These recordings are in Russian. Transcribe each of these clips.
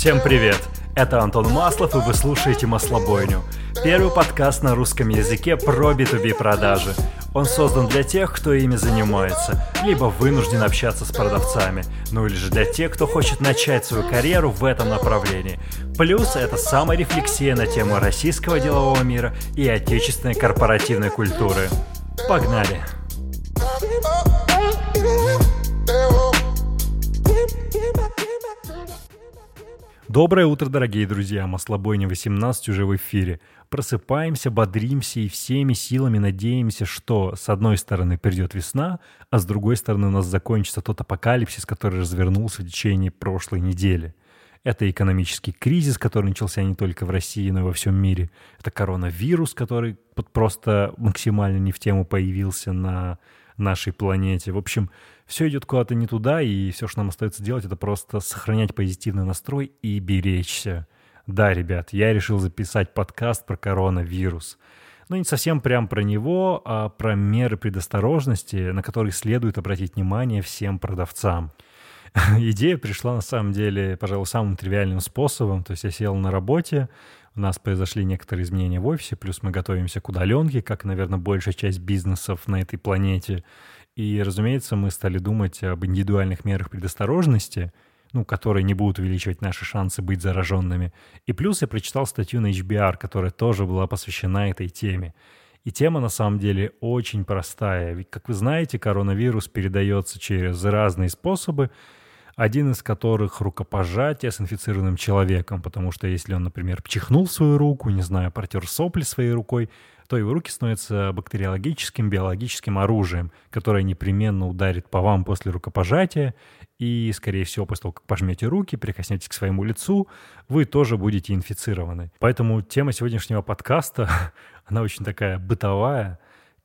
Всем привет! Это Антон Маслов, и вы слушаете «Маслобойню». Первый подкаст на русском языке про B2B продажи. Он создан для тех, кто ими занимается, либо вынужден общаться с продавцами, ну или же для тех, кто хочет начать свою карьеру в этом направлении. Плюс это саморефлексия на тему российского делового мира и отечественной корпоративной культуры. Погнали! Доброе утро, дорогие друзья! Маслобойня 18 уже в эфире. Просыпаемся, бодримся и всеми силами надеемся, что с одной стороны придет весна, а с другой стороны у нас закончится тот апокалипсис, который развернулся в течение прошлой недели. Это экономический кризис, который начался не только в России, но и во всем мире. Это коронавирус, который просто максимально не в тему появился на нашей планете. В общем, все идет куда-то не туда, и все, что нам остается делать, это просто сохранять позитивный настрой и беречься. Да, ребят, я решил записать подкаст про коронавирус. Но не совсем прям про него, а про меры предосторожности, на которые следует обратить внимание всем продавцам. Идея пришла на самом деле, пожалуй, самым тривиальным способом. То есть я сел на работе, у нас произошли некоторые изменения в офисе, плюс мы готовимся к удаленке, как, наверное, большая часть бизнесов на этой планете. И, разумеется, мы стали думать об индивидуальных мерах предосторожности, ну, которые не будут увеличивать наши шансы быть зараженными. И плюс я прочитал статью на HBR, которая тоже была посвящена этой теме. И тема на самом деле очень простая. Ведь, как вы знаете, коронавирус передается через разные способы, один из которых рукопожатие с инфицированным человеком, потому что если он, например, чихнул свою руку, не знаю, протер сопли своей рукой, то его руки становятся бактериологическим, биологическим оружием, которое непременно ударит по вам после рукопожатия, и, скорее всего, после того, как пожмете руки, прикоснетесь к своему лицу, вы тоже будете инфицированы. Поэтому тема сегодняшнего подкаста, она очень такая бытовая,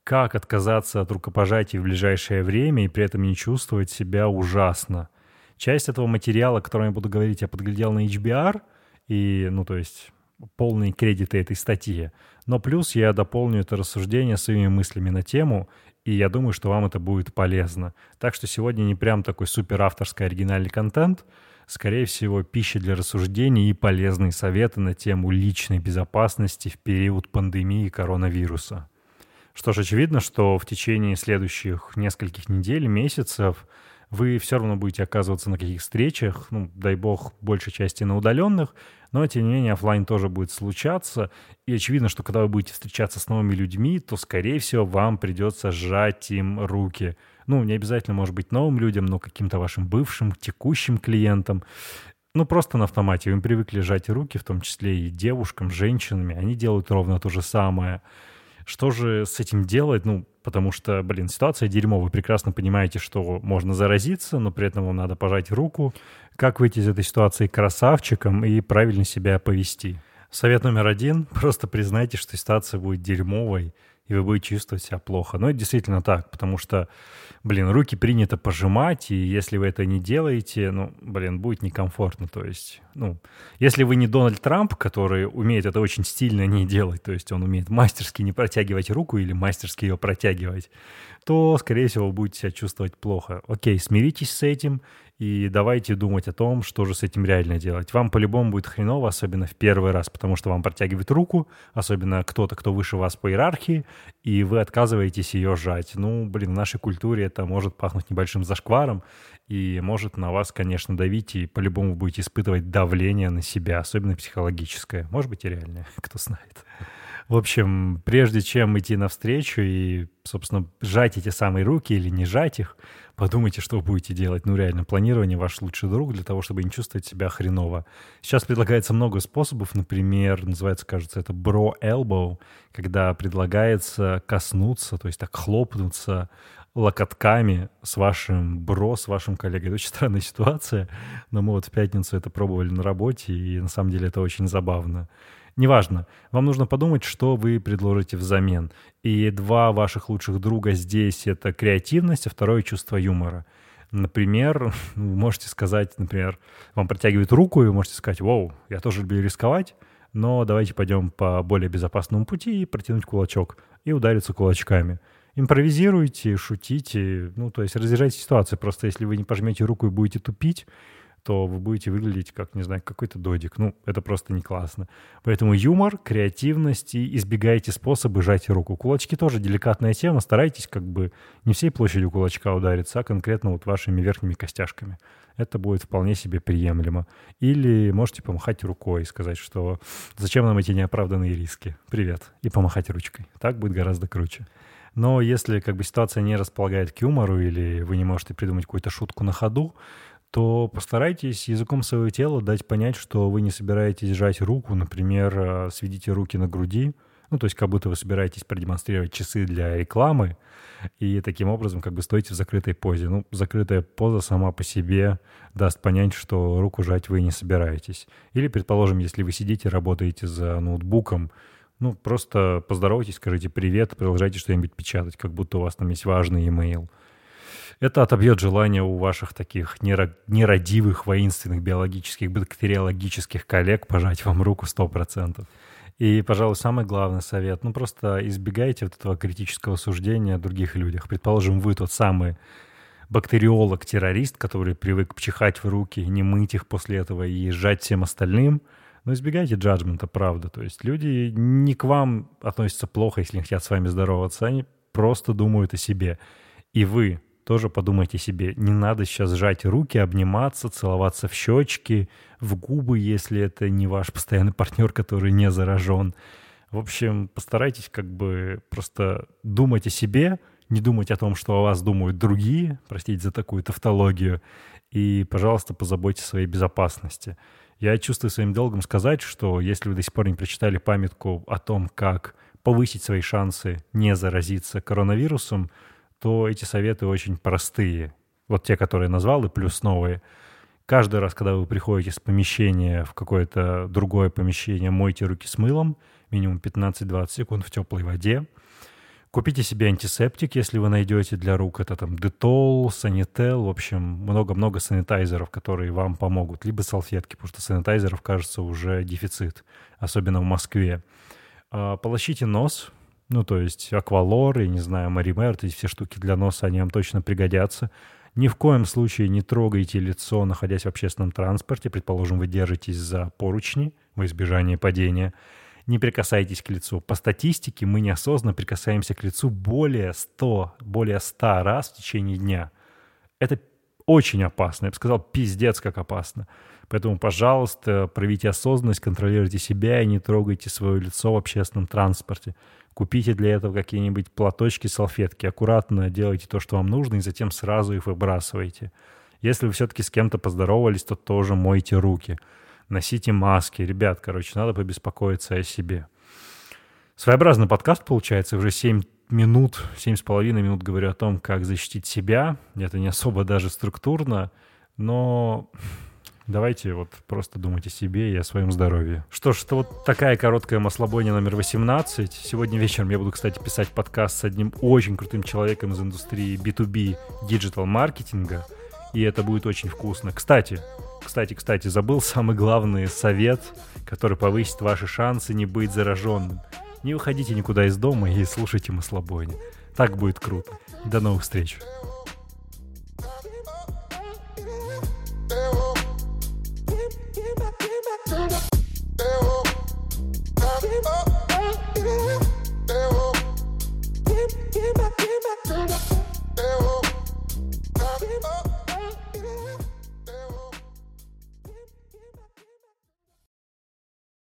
как отказаться от рукопожатий в ближайшее время и при этом не чувствовать себя ужасно. Часть этого материала, о котором я буду говорить, я подглядел на HBR, и, ну, то есть полные кредиты этой статьи. Но плюс я дополню это рассуждение своими мыслями на тему, и я думаю, что вам это будет полезно. Так что сегодня не прям такой супер авторский оригинальный контент, скорее всего, пища для рассуждений и полезные советы на тему личной безопасности в период пандемии коронавируса. Что ж, очевидно, что в течение следующих нескольких недель, месяцев – вы все равно будете оказываться на каких встречах, ну, дай бог, большей части на удаленных, но, тем не менее, офлайн тоже будет случаться. И очевидно, что когда вы будете встречаться с новыми людьми, то, скорее всего, вам придется сжать им руки. Ну, не обязательно, может быть, новым людям, но каким-то вашим бывшим, текущим клиентам. Ну, просто на автомате. Им привыкли сжать руки, в том числе и девушкам, женщинами. Они делают ровно то же самое. Что же с этим делать? Ну, потому что, блин, ситуация дерьмо. Вы прекрасно понимаете, что можно заразиться, но при этом вам надо пожать руку. Как выйти из этой ситуации красавчиком и правильно себя повести? Совет номер один. Просто признайте, что ситуация будет дерьмовой, и вы будете чувствовать себя плохо. Но это действительно так, потому что, блин, руки принято пожимать, и если вы это не делаете, ну, блин, будет некомфортно. То есть, ну, если вы не Дональд Трамп, который умеет это очень стильно не делать, то есть он умеет мастерски не протягивать руку или мастерски ее протягивать, то, скорее всего, вы будете себя чувствовать плохо. Окей, смиритесь с этим, и давайте думать о том, что же с этим реально делать. Вам по-любому будет хреново, особенно в первый раз, потому что вам протягивает руку, особенно кто-то, кто выше вас по иерархии, и вы отказываетесь ее сжать. Ну, блин, в нашей культуре это может пахнуть небольшим зашкваром, и может на вас, конечно, давить, и по-любому будете испытывать давление на себя, особенно психологическое. Может быть и реальное, кто знает. В общем, прежде чем идти навстречу и, собственно, сжать эти самые руки или не сжать их, подумайте, что будете делать. Ну, реально, планирование ваш лучший друг для того, чтобы не чувствовать себя хреново. Сейчас предлагается много способов. Например, называется, кажется, это bro elbow, когда предлагается коснуться, то есть так хлопнуться локотками с вашим бро, с вашим коллегой. Это очень странная ситуация, но мы вот в пятницу это пробовали на работе, и на самом деле это очень забавно. Неважно, вам нужно подумать, что вы предложите взамен. И два ваших лучших друга здесь — это креативность, а второе — чувство юмора. Например, вы можете сказать, например, вам протягивают руку, и вы можете сказать, «Воу, я тоже люблю рисковать, но давайте пойдем по более безопасному пути и протянуть кулачок, и удариться кулачками». Импровизируйте, шутите, ну, то есть разъезжайте ситуацию. Просто если вы не пожмете руку и будете тупить, то вы будете выглядеть как, не знаю, какой-то додик. Ну, это просто не классно. Поэтому юмор, креативность и избегайте способы жать руку. Кулачки тоже деликатная тема. Старайтесь как бы не всей площадью кулачка удариться, а конкретно вот вашими верхними костяшками. Это будет вполне себе приемлемо. Или можете помахать рукой и сказать, что зачем нам эти неоправданные риски? Привет. И помахать ручкой. Так будет гораздо круче. Но если как бы ситуация не располагает к юмору или вы не можете придумать какую-то шутку на ходу, то постарайтесь языком своего тела дать понять, что вы не собираетесь сжать руку, например, э, сведите руки на груди, ну, то есть как будто вы собираетесь продемонстрировать часы для рекламы, и таким образом как бы стоите в закрытой позе. Ну, закрытая поза сама по себе даст понять, что руку жать вы не собираетесь. Или, предположим, если вы сидите, работаете за ноутбуком, ну, просто поздоровайтесь, скажите привет, продолжайте что-нибудь печатать, как будто у вас там есть важный имейл. Это отобьет желание у ваших таких нерадивых, воинственных биологических, бактериологических коллег пожать вам руку 100%. И, пожалуй, самый главный совет, ну просто избегайте вот этого критического суждения о других людях. Предположим, вы тот самый бактериолог-террорист, который привык чихать в руки, не мыть их после этого и сжать всем остальным, но избегайте джаджмента, правда. То есть люди не к вам относятся плохо, если не хотят с вами здороваться, они просто думают о себе. И вы тоже подумайте себе, не надо сейчас сжать руки, обниматься, целоваться в щечки, в губы, если это не ваш постоянный партнер, который не заражен. В общем, постарайтесь как бы просто думать о себе, не думать о том, что о вас думают другие, простите за такую тавтологию, и, пожалуйста, позаботьтесь о своей безопасности. Я чувствую своим долгом сказать, что если вы до сих пор не прочитали памятку о том, как повысить свои шансы не заразиться коронавирусом, то эти советы очень простые. Вот те, которые я назвал, и плюс новые. Каждый раз, когда вы приходите с помещения в какое-то другое помещение, мойте руки с мылом, минимум 15-20 секунд в теплой воде. Купите себе антисептик, если вы найдете для рук. Это там детол, санител, в общем, много-много санитайзеров, которые вам помогут. Либо салфетки, потому что санитайзеров, кажется, уже дефицит, особенно в Москве. А, полощите нос, ну, то есть аквалор, и, не знаю, маример, эти все штуки для носа, они вам точно пригодятся. Ни в коем случае не трогайте лицо, находясь в общественном транспорте. Предположим, вы держитесь за поручни во избежание падения. Не прикасайтесь к лицу. По статистике мы неосознанно прикасаемся к лицу более 100, более 100 раз в течение дня. Это очень опасно. Я бы сказал, пиздец, как опасно. Поэтому, пожалуйста, проявите осознанность, контролируйте себя и не трогайте свое лицо в общественном транспорте. Купите для этого какие-нибудь платочки, салфетки. Аккуратно делайте то, что вам нужно, и затем сразу их выбрасывайте. Если вы все-таки с кем-то поздоровались, то тоже мойте руки. Носите маски. Ребят, короче, надо побеспокоиться о себе. Своеобразный подкаст получается, уже 7 минут, 7,5 минут говорю о том, как защитить себя. Это не особо даже структурно, но Давайте вот просто думать о себе и о своем здоровье. Что ж, это вот такая короткая маслобойня номер 18. Сегодня вечером я буду, кстати, писать подкаст с одним очень крутым человеком из индустрии B2B диджитал-маркетинга. И это будет очень вкусно. Кстати, кстати, кстати, забыл самый главный совет, который повысит ваши шансы не быть зараженным. Не уходите никуда из дома и слушайте маслобойни. Так будет круто. До новых встреч. Oh